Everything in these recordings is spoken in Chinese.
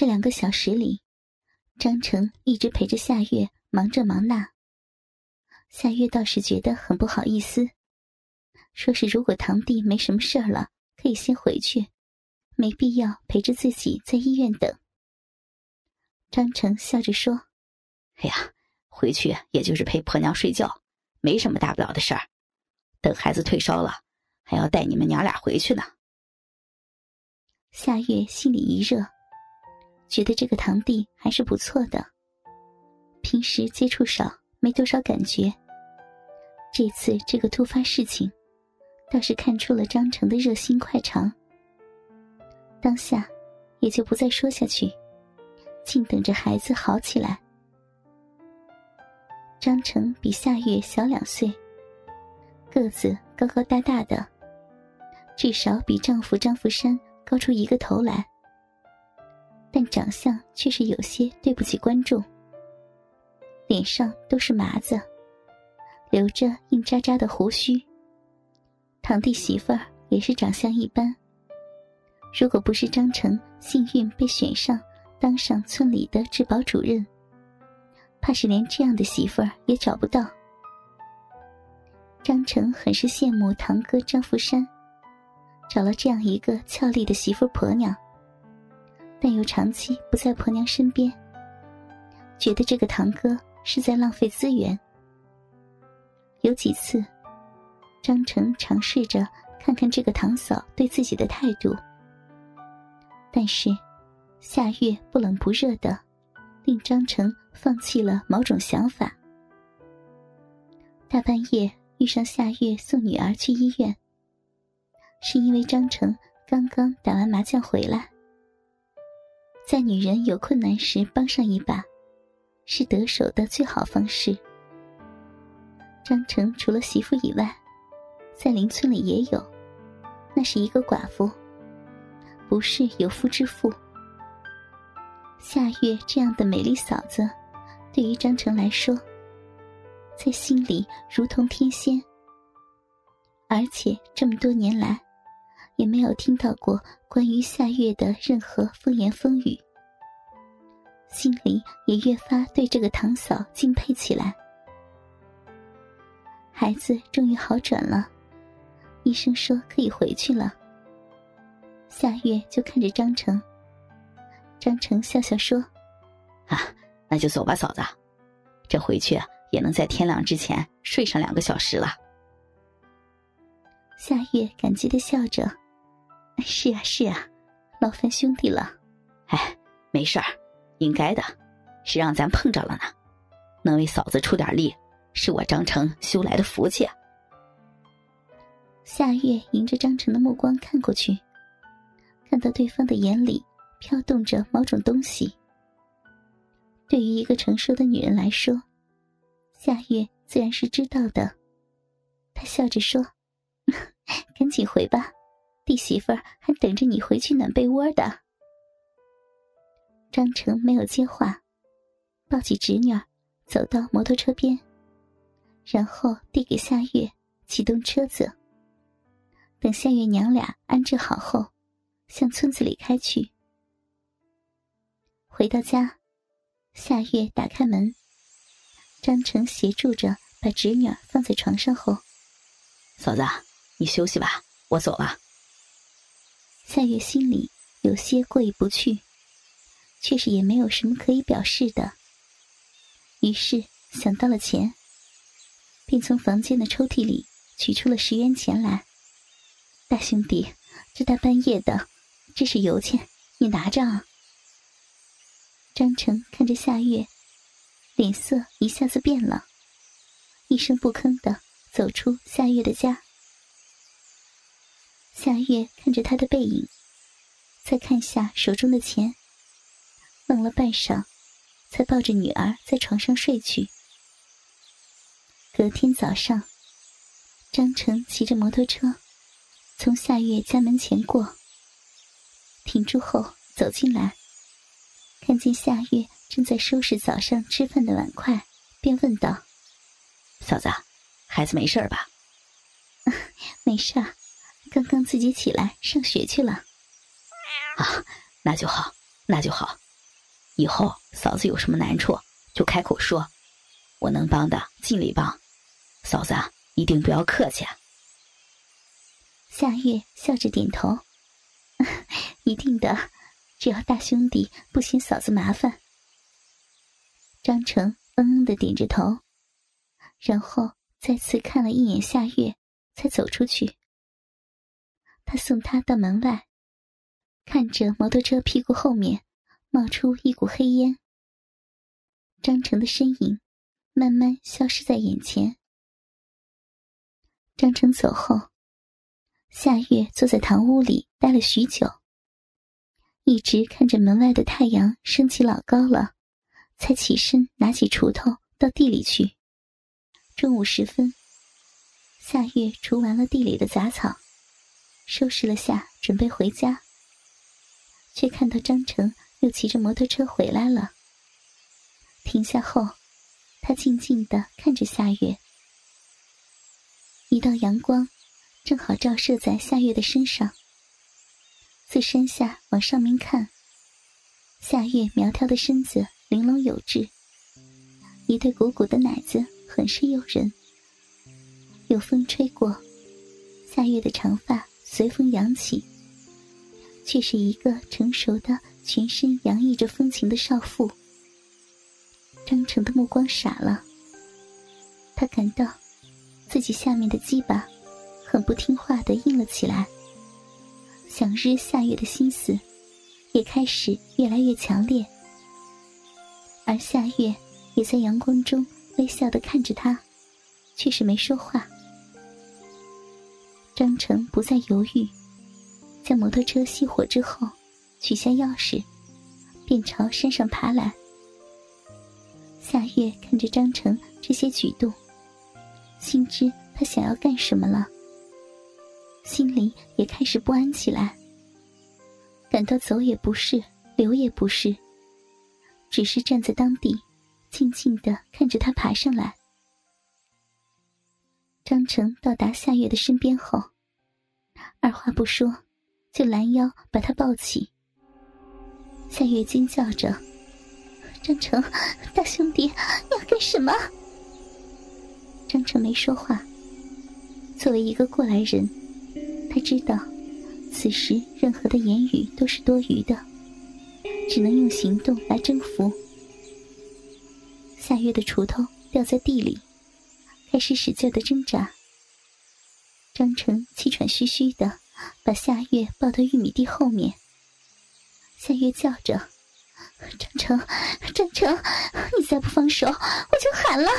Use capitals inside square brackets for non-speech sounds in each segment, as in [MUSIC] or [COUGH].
这两个小时里，张成一直陪着夏月忙这忙那。夏月倒是觉得很不好意思，说是如果堂弟没什么事儿了，可以先回去，没必要陪着自己在医院等。张成笑着说：“哎呀，回去也就是陪婆娘睡觉，没什么大不了的事儿。等孩子退烧了，还要带你们娘俩回去呢。”夏月心里一热。觉得这个堂弟还是不错的，平时接触少，没多少感觉。这次这个突发事情，倒是看出了张成的热心快肠。当下，也就不再说下去，静等着孩子好起来。张成比夏月小两岁，个子高高大大的，至少比丈夫张福山高出一个头来。但长相却是有些对不起观众，脸上都是麻子，留着硬扎扎的胡须。堂弟媳妇儿也是长相一般。如果不是张成幸运被选上当上村里的治保主任，怕是连这样的媳妇儿也找不到。张成很是羡慕堂哥张福山，找了这样一个俏丽的媳妇婆娘。但又长期不在婆娘身边，觉得这个堂哥是在浪费资源。有几次，张成尝试着看看这个堂嫂对自己的态度，但是夏月不冷不热的，令张成放弃了某种想法。大半夜遇上夏月送女儿去医院，是因为张成刚刚打完麻将回来。在女人有困难时帮上一把，是得手的最好方式。张成除了媳妇以外，在邻村里也有，那是一个寡妇，不是有夫之妇。夏月这样的美丽嫂子，对于张成来说，在心里如同天仙。而且这么多年来。也没有听到过关于夏月的任何风言风语，心里也越发对这个堂嫂敬佩起来。孩子终于好转了，医生说可以回去了。夏月就看着张成，张成笑笑说：“啊，那就走吧，嫂子，这回去也能在天亮之前睡上两个小时了。”夏月感激的笑着。是啊是啊，劳烦兄弟了。哎，没事儿，应该的，谁让咱碰着了呢。能为嫂子出点力，是我张成修来的福气。夏月迎着张成的目光看过去，看到对方的眼里飘动着某种东西。对于一个成熟的女人来说，夏月自然是知道的。她笑着说：“ [LAUGHS] 赶紧回吧。”弟媳妇还等着你回去暖被窝的。张成没有接话，抱起侄女，走到摩托车边，然后递给夏月启动车子。等夏月娘俩安置好后，向村子里开去。回到家，夏月打开门，张成协助着把侄女放在床上后，嫂子，你休息吧，我走了。夏月心里有些过意不去，却是也没有什么可以表示的。于是想到了钱，便从房间的抽屉里取出了十元钱来。大兄弟，这大半夜的，这是油钱，你拿着啊。张成看着夏月，脸色一下子变了，一声不吭的走出夏月的家。夏月看着他的背影，再看下手中的钱，愣了半晌，才抱着女儿在床上睡去。隔天早上，张成骑着摩托车从夏月家门前过，停住后走进来，看见夏月正在收拾早上吃饭的碗筷，便问道：“嫂子，孩子没事吧？”“没事。[LAUGHS] ”刚刚自己起来上学去了，啊，那就好，那就好。以后嫂子有什么难处就开口说，我能帮的尽力帮，嫂子一定不要客气啊。夏月笑着点头，[LAUGHS] 一定的，只要大兄弟不嫌嫂子麻烦。张成嗯嗯的点着头，然后再次看了一眼夏月，才走出去。他送她到门外，看着摩托车屁股后面冒出一股黑烟，张成的身影慢慢消失在眼前。张成走后，夏月坐在堂屋里待了许久，一直看着门外的太阳升起老高了，才起身拿起锄头到地里去。中午时分，夏月除完了地里的杂草。收拾了下，准备回家，却看到张成又骑着摩托车回来了。停下后，他静静的看着夏月。一道阳光正好照射在夏月的身上。自山下往上面看，夏月苗条的身子玲珑有致，一对鼓鼓的奶子很是诱人。有风吹过，夏月的长发。随风扬起，却是一个成熟的、全身洋溢着风情的少妇。张成的目光傻了，他感到自己下面的鸡巴很不听话的硬了起来，想日夏月的心思也开始越来越强烈，而夏月也在阳光中微笑的看着他，却是没说话。张成不再犹豫，将摩托车熄火之后，取下钥匙，便朝山上爬来。夏月看着张成这些举动，心知他想要干什么了，心里也开始不安起来，感到走也不是，留也不是，只是站在当地，静静的看着他爬上来。张成到达夏月的身边后，二话不说，就拦腰把她抱起。夏月惊叫着：“张成，大兄弟，你要干什么？”张成没说话。作为一个过来人，他知道，此时任何的言语都是多余的，只能用行动来征服。夏月的锄头掉在地里。开始使劲的挣扎。张成气喘吁吁的把夏月抱到玉米地后面。夏月叫着：“张成，张成，你再不放手，我就喊了。”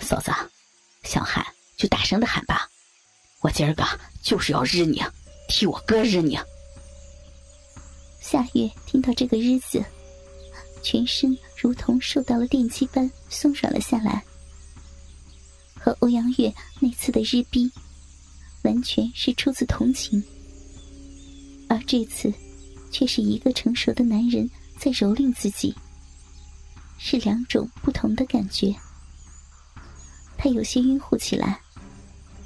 嫂子，想喊就大声的喊吧，我今儿个就是要日你，替我哥日你。夏月听到这个“日”字，全身如同受到了电击般松软了下来。和欧阳月那次的日逼，完全是出自同情，而这次，却是一个成熟的男人在蹂躏自己，是两种不同的感觉。他有些晕乎起来，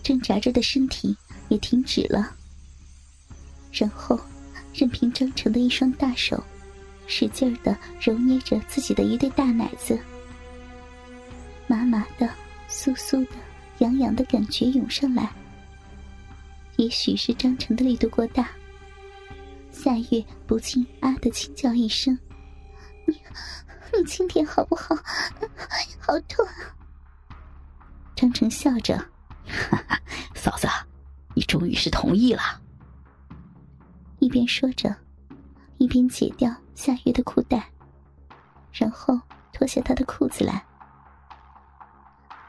挣扎着的身体也停止了，然后，任凭张成的一双大手，使劲儿的揉捏着自己的一对大奶子，麻麻的。酥酥的、痒痒的感觉涌上来，也许是张成的力度过大，夏月不禁啊的轻叫一声：“你，你轻点好不好？好痛！”张成笑着：“哈哈，嫂子，你终于是同意了。”一边说着，一边解掉夏月的裤带，然后脱下她的裤子来。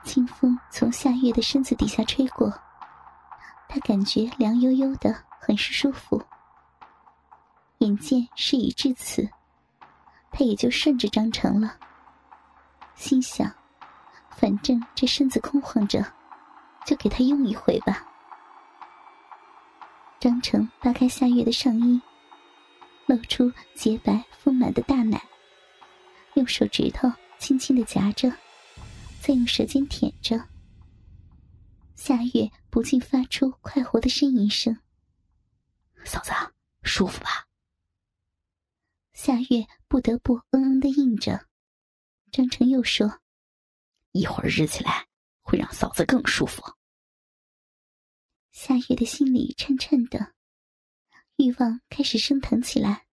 清风从夏月的身子底下吹过，他感觉凉悠悠的，很是舒服。眼见事已至此，他也就顺着张成了。心想，反正这身子空晃着，就给他用一回吧。张成扒开夏月的上衣，露出洁白丰满的大奶，用手指头轻轻的夹着。再用舌尖舔着，夏月不禁发出快活的呻吟声。嫂子，舒服吧？夏月不得不嗯嗯的应着。张成又说：“一会儿日起来会让嫂子更舒服。”夏月的心里颤颤的，欲望开始升腾起来。